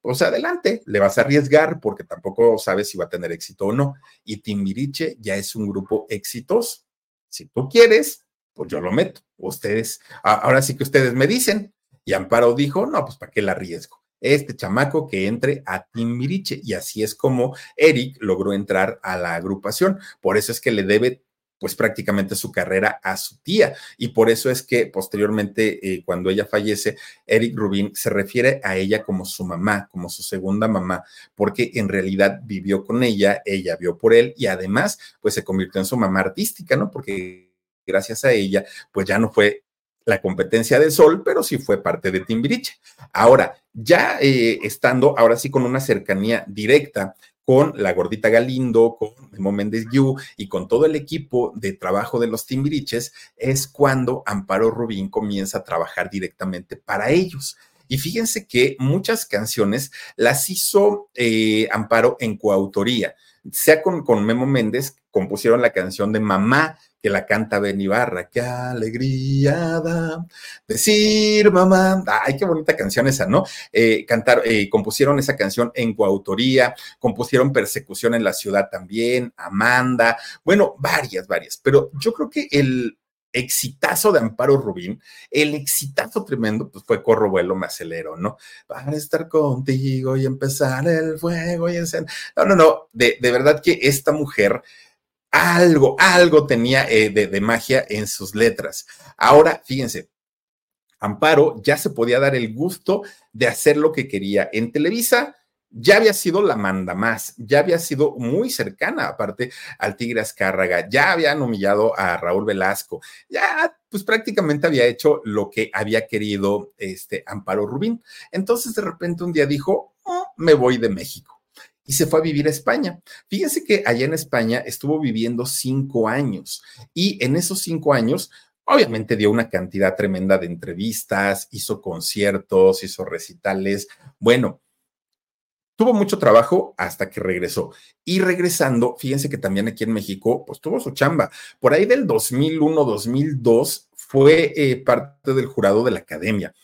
pues adelante, le vas a arriesgar porque tampoco sabes si va a tener éxito o no. Y Timbiriche ya es un grupo exitoso. Si tú quieres, pues yo lo meto. Ustedes, ahora sí que ustedes me dicen. Y Amparo dijo, no, pues para qué la arriesgo. Este chamaco que entre a Timbiriche. Y así es como Eric logró entrar a la agrupación. Por eso es que le debe pues prácticamente su carrera a su tía. Y por eso es que posteriormente, eh, cuando ella fallece, Eric Rubin se refiere a ella como su mamá, como su segunda mamá, porque en realidad vivió con ella, ella vio por él y además, pues se convirtió en su mamá artística, ¿no? Porque gracias a ella, pues ya no fue la competencia de Sol, pero sí fue parte de Timbiriche. Ahora, ya eh, estando ahora sí con una cercanía directa con la gordita Galindo, con Memo Méndez Yu y con todo el equipo de trabajo de los Timbiriches, es cuando Amparo Rubín comienza a trabajar directamente para ellos. Y fíjense que muchas canciones las hizo eh, Amparo en coautoría. Sea con, con Memo Méndez, compusieron la canción de Mamá, que la canta Ben Ibarra. Qué alegría da decir mamá. Ay, qué bonita canción esa, ¿no? Eh, cantar, eh, compusieron esa canción en coautoría, compusieron Persecución en la ciudad también, Amanda, bueno, varias, varias. Pero yo creo que el exitazo de Amparo Rubín, el exitazo tremendo, pues fue Corro Vuelo, me acelero, ¿no? Para estar contigo y empezar el fuego y encender. No, no, no, de, de verdad que esta mujer algo, algo tenía eh, de, magia en sus letras. Ahora, fíjense, Amparo ya se podía dar el gusto de hacer lo que quería. En Televisa ya había sido la manda más, ya había sido muy cercana, aparte al Tigre Azcárraga, ya habían humillado a Raúl Velasco, ya pues prácticamente había hecho lo que había querido este Amparo Rubín. Entonces de repente un día dijo, oh, me voy de México y se fue a vivir a España. Fíjense que allá en España estuvo viviendo cinco años y en esos cinco años obviamente dio una cantidad tremenda de entrevistas, hizo conciertos, hizo recitales. Bueno, tuvo mucho trabajo hasta que regresó. Y regresando, fíjense que también aquí en México, pues tuvo su chamba. Por ahí del 2001, 2002, fue eh, parte del jurado de la academia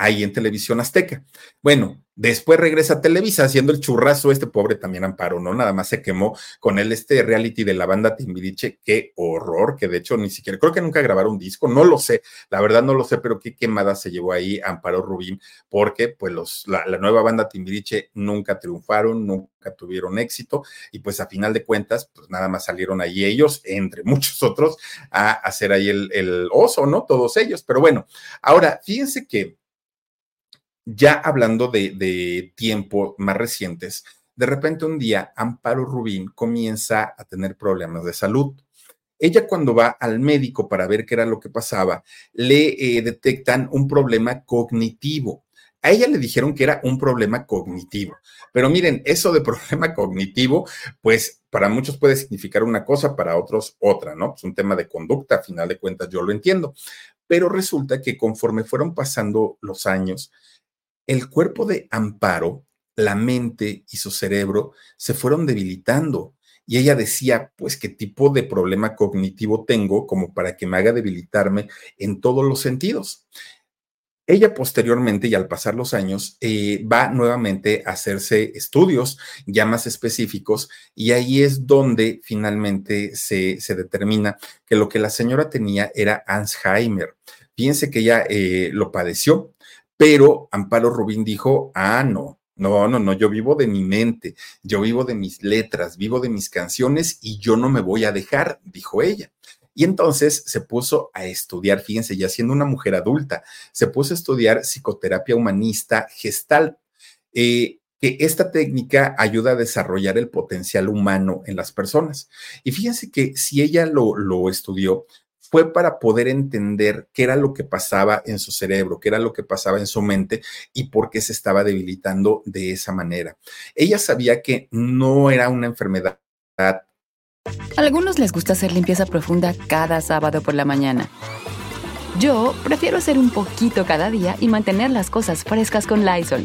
ahí en Televisión Azteca. Bueno, después regresa a Televisa haciendo el churrazo, este pobre también Amparo, ¿no? Nada más se quemó con él este reality de la banda Timbiriche, qué horror, que de hecho ni siquiera, creo que nunca grabaron un disco, no lo sé, la verdad no lo sé, pero qué quemada se llevó ahí Amparo Rubín, porque pues los, la, la nueva banda Timbiriche nunca triunfaron, nunca tuvieron éxito, y pues a final de cuentas, pues nada más salieron ahí ellos, entre muchos otros, a hacer ahí el, el oso, ¿no? Todos ellos, pero bueno, ahora, fíjense que ya hablando de, tiempo más recientes, de repente un día Amparo Rubín comienza a tener problemas de salud. Ella cuando va al médico para ver qué era lo que pasaba, le eh, detectan un problema cognitivo. A ella le dijeron que era un problema cognitivo, pero miren, eso de problema cognitivo, pues para muchos puede significar una cosa, para otros otra, ¿no? Es un tema de conducta, a final de cuentas yo lo entiendo, pero resulta que conforme fueron pasando los años, el cuerpo de Amparo, la mente y su cerebro se fueron debilitando y ella decía, pues, ¿qué tipo de problema cognitivo tengo como para que me haga debilitarme en todos los sentidos? Ella posteriormente y al pasar los años eh, va nuevamente a hacerse estudios ya más específicos y ahí es donde finalmente se, determina que lo que la señora tenía era Alzheimer. Fíjense que ella eh, lo padeció, pero Amparo Rubín dijo, ah, no, no, no, no, yo vivo de mi mente, yo vivo de mis letras, vivo de mis canciones y yo no me voy a dejar, dijo ella. Y entonces se puso a estudiar, fíjense, ya siendo una mujer adulta, se puso a estudiar psicoterapia humanista gestal. Eh, que esta técnica ayuda a desarrollar el potencial humano en las personas. Y fíjense que si ella lo, lo estudió, fue para poder entender qué era lo que pasaba en su cerebro, qué era lo que pasaba en su mente y por qué se estaba debilitando de esa manera. Ella sabía que no era una enfermedad algunos les gusta hacer limpieza profunda cada sábado por la mañana. Yo prefiero hacer un poquito cada día y mantener las cosas frescas con Lysol.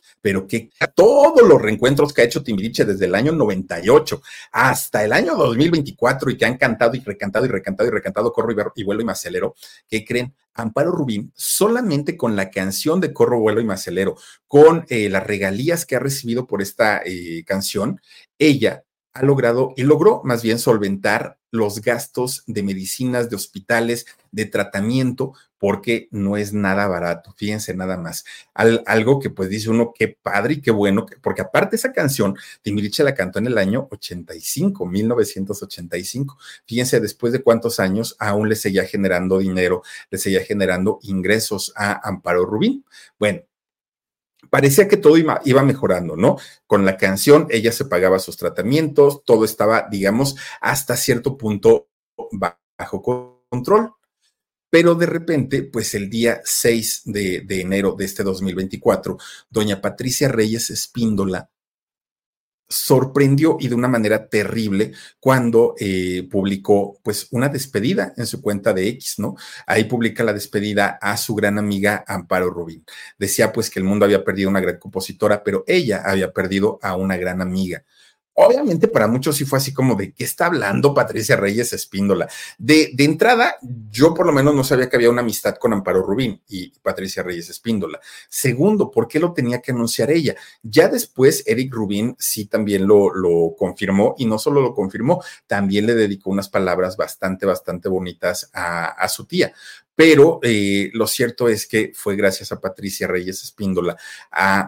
pero que todos los reencuentros que ha hecho Timbiriche desde el año 98 hasta el año 2024 y que han cantado y recantado y recantado y recantado Corro y, Vuelo y me acelero, ¿qué creen? Amparo Rubín, solamente con la canción de Corro, Vuelo y me acelero, con eh, las regalías que ha recibido por esta eh, canción, ella ha logrado y logró más bien solventar los gastos de medicinas, de hospitales, de tratamiento, porque no es nada barato. Fíjense nada más. algo que pues dice uno, qué padre y qué bueno, porque aparte esa canción, Timbiriche la cantó en el año 85, 1985. Fíjense, después de cuántos años aún le seguía generando dinero, le seguía generando ingresos a Amparo Rubín. Bueno, parecía que todo iba, mejorando, ¿no? Con la canción ella se pagaba sus tratamientos, todo estaba, digamos, hasta cierto punto bajo control. Pero de repente, pues el día 6 de, enero de este 2024, doña Patricia Reyes Espíndola sorprendió y de una manera terrible cuando eh, publicó pues una despedida en su cuenta de X, ¿no? Ahí publica la despedida a su gran amiga Amparo Rubín. Decía pues que el mundo había perdido una gran compositora, pero ella había perdido a una gran amiga. Obviamente para muchos sí fue así como de qué está hablando Patricia Reyes Espíndola. De, entrada, yo por lo menos no sabía que había una amistad con Amparo Rubín y Patricia Reyes Espíndola. Segundo, ¿por qué lo tenía que anunciar ella? Ya después Eric Rubín sí también lo, lo confirmó y no solo lo confirmó, también le dedicó unas palabras bastante, bastante bonitas a su tía pero eh, lo cierto es que fue gracias a Patricia Reyes Espíndola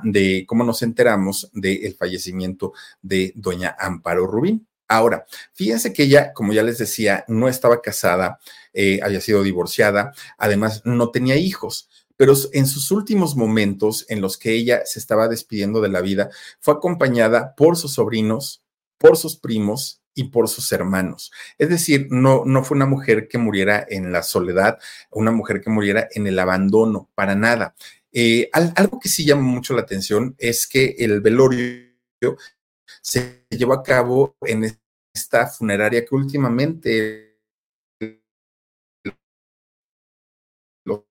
de cómo nos enteramos del fallecimiento de doña Amparo Rubín. Ahora, fíjense que ella, como ya les decía, no estaba casada, eh, había sido divorciada, además no tenía hijos pero en sus últimos momentos en los que ella se estaba despidiendo de la vida, fue acompañada por sus sobrinos, por sus primos y por sus hermanos. Es decir, no, no fue una mujer que muriera en la soledad, una mujer que muriera en el abandono, para nada. Eh, algo que sí llama mucho la atención es que el velorio se llevó a cabo en esta funeraria que últimamente los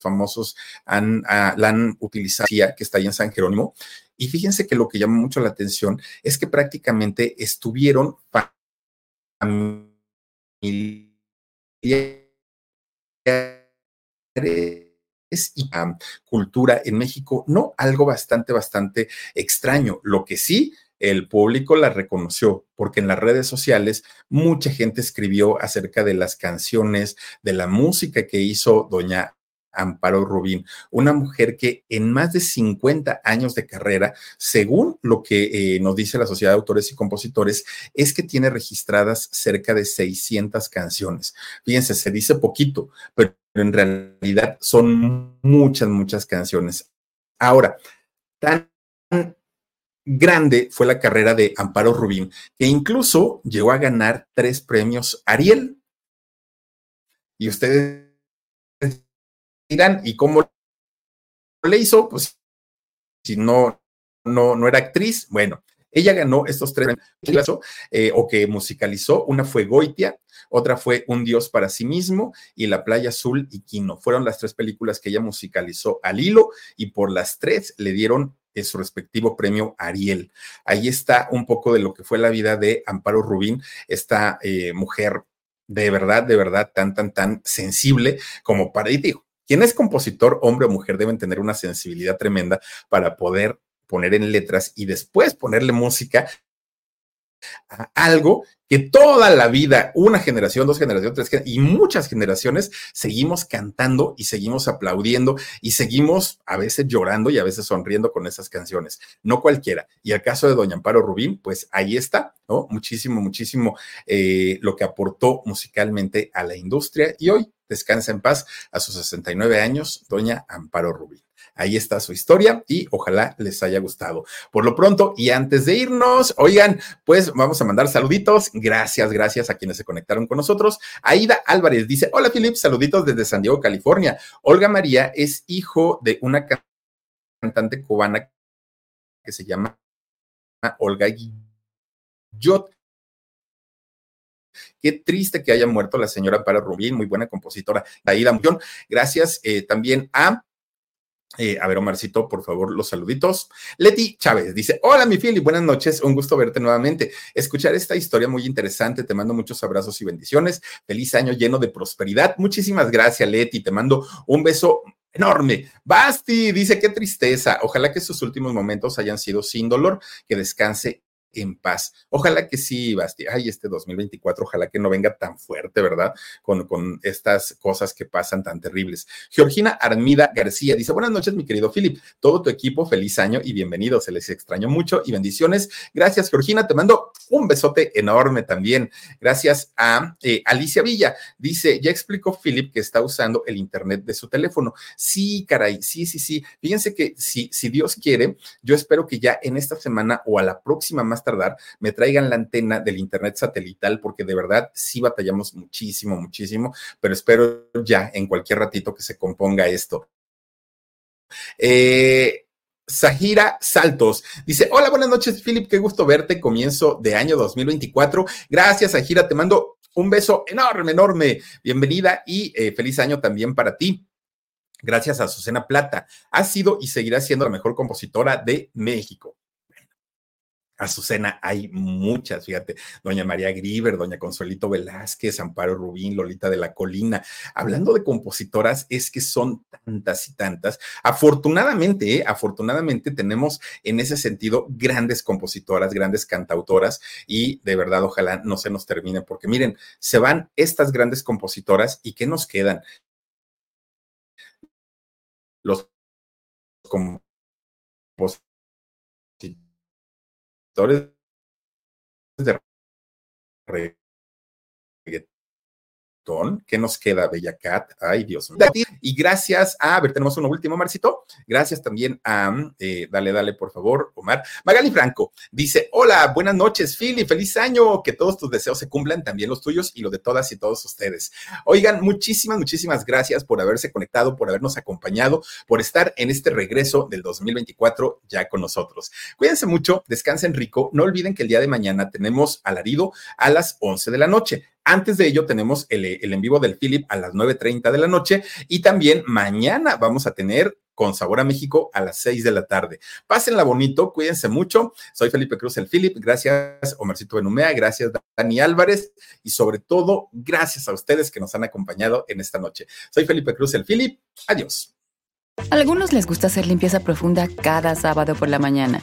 famosos han, ah, la han utilizado, que está ahí en San Jerónimo, y fíjense que lo que llama mucho la atención es que prácticamente estuvieron y cultura en México, no algo bastante, bastante extraño. Lo que sí, el público la reconoció, porque en las redes sociales mucha gente escribió acerca de las canciones, de la música que hizo doña Amparo Rubín, una mujer que en más de 50 años de carrera, según lo que eh, nos dice la Sociedad de Autores y Compositores, es que tiene registradas cerca de 600 canciones. Fíjense, se dice poquito, pero en realidad son muchas, muchas canciones. Ahora, tan grande fue la carrera de Amparo Rubín, que incluso llegó a ganar tres premios Ariel. Y ustedes dirán, ¿y cómo le hizo? Pues si no, no, no era actriz, bueno, ella ganó estos tres eh, o que musicalizó. Una fue Goitia, otra fue Un Dios para sí mismo y La Playa Azul y Quino. Fueron las tres películas que ella musicalizó al hilo y por las tres le dieron su respectivo premio Ariel. Ahí está un poco de lo que fue la vida de Amparo Rubín, esta eh, mujer de verdad, de verdad tan, tan, tan sensible como para, y digo, quien es compositor, hombre o mujer, deben tener una sensibilidad tremenda para poder poner en letras y después ponerle música a algo que toda la vida, una generación, dos generaciones, tres generaciones y muchas generaciones seguimos cantando y seguimos aplaudiendo y seguimos a veces llorando y a veces sonriendo con esas canciones. No cualquiera. Y el caso de Doña Amparo Rubín, pues ahí está, ¿no? Muchísimo, muchísimo eh, lo que aportó musicalmente a la industria y hoy descansa en paz a sus 69 años, Doña Amparo Rubín. Ahí está su historia y ojalá les haya gustado. Por lo pronto, y antes de irnos, oigan, pues vamos a mandar saluditos. Gracias, gracias a quienes se conectaron con nosotros. Aida Álvarez dice, hola Filip, saluditos desde San Diego, California. Olga María es hijo de una cantante cubana que se llama Olga Guillot. Qué triste que haya muerto la señora Para Rubín, muy buena compositora. Aida Gracias eh, también a eh, a ver, Omarcito, por favor, los saluditos. Leti Chávez dice: Hola, mi y buenas noches. Un gusto verte nuevamente. Escuchar esta historia muy interesante. Te mando muchos abrazos y bendiciones. Feliz año lleno de prosperidad. Muchísimas gracias, Leti. Te mando un beso enorme. Basti dice: Qué tristeza. Ojalá que sus últimos momentos hayan sido sin dolor. Que descanse en paz. Ojalá que sí, Basti. Ay, este 2024, ojalá que no venga tan fuerte, ¿verdad? Con, con estas cosas que pasan tan terribles. Georgina Armida García dice: Buenas noches, mi querido Philip. Todo tu equipo, feliz año y bienvenido. Se les extrañó mucho y bendiciones. Gracias, Georgina. Te mando un besote enorme también. Gracias a eh, Alicia Villa. Dice: Ya explicó Philip que está usando el internet de su teléfono. Sí, caray, sí, sí, sí. Fíjense que si, si Dios quiere, yo espero que ya en esta semana o a la próxima más tardar, me traigan la antena del Internet satelital, porque de verdad sí batallamos muchísimo, muchísimo, pero espero ya en cualquier ratito que se componga esto. Eh, Sahira Saltos dice: Hola, buenas noches, Philip. Qué gusto verte. Comienzo de año 2024. Gracias, Sahira. Te mando un beso enorme, enorme. Bienvenida y eh, feliz año también para ti. Gracias a Azucena Plata. Ha sido y seguirá siendo la mejor compositora de México. Azucena, hay muchas, fíjate, doña María Griver, doña Consuelito Velázquez, Amparo Rubín, Lolita de la Colina. Hablando de compositoras, es que son tantas y tantas. Afortunadamente, ¿eh? afortunadamente tenemos en ese sentido grandes compositoras, grandes cantautoras y de verdad ojalá no se nos termine, porque miren, se van estas grandes compositoras y ¿qué nos quedan? Los compositores de ¿Qué nos queda, Bella Cat? Ay, Dios mío. Y gracias a, a ver, tenemos uno último, Marcito. Gracias también a, eh, dale, dale, por favor, Omar. Magali Franco dice: Hola, buenas noches, Philly, feliz año. Que todos tus deseos se cumplan, también los tuyos y los de todas y todos ustedes. Oigan, muchísimas, muchísimas gracias por haberse conectado, por habernos acompañado, por estar en este regreso del 2024 ya con nosotros. Cuídense mucho, descansen rico. No olviden que el día de mañana tenemos alarido a las 11 de la noche. Antes de ello tenemos el, en vivo del Philip a las 9.30 de la noche y también mañana vamos a tener con Sabor a México a las 6 de la tarde. Pásenla bonito, cuídense mucho. Soy Felipe Cruz, el Philip. Gracias, Omarcito Benumea. Gracias, Dani Álvarez. Y sobre todo, gracias a ustedes que nos han acompañado en esta noche. Soy Felipe Cruz, el Philip. Adiós. A algunos les gusta hacer limpieza profunda cada sábado por la mañana.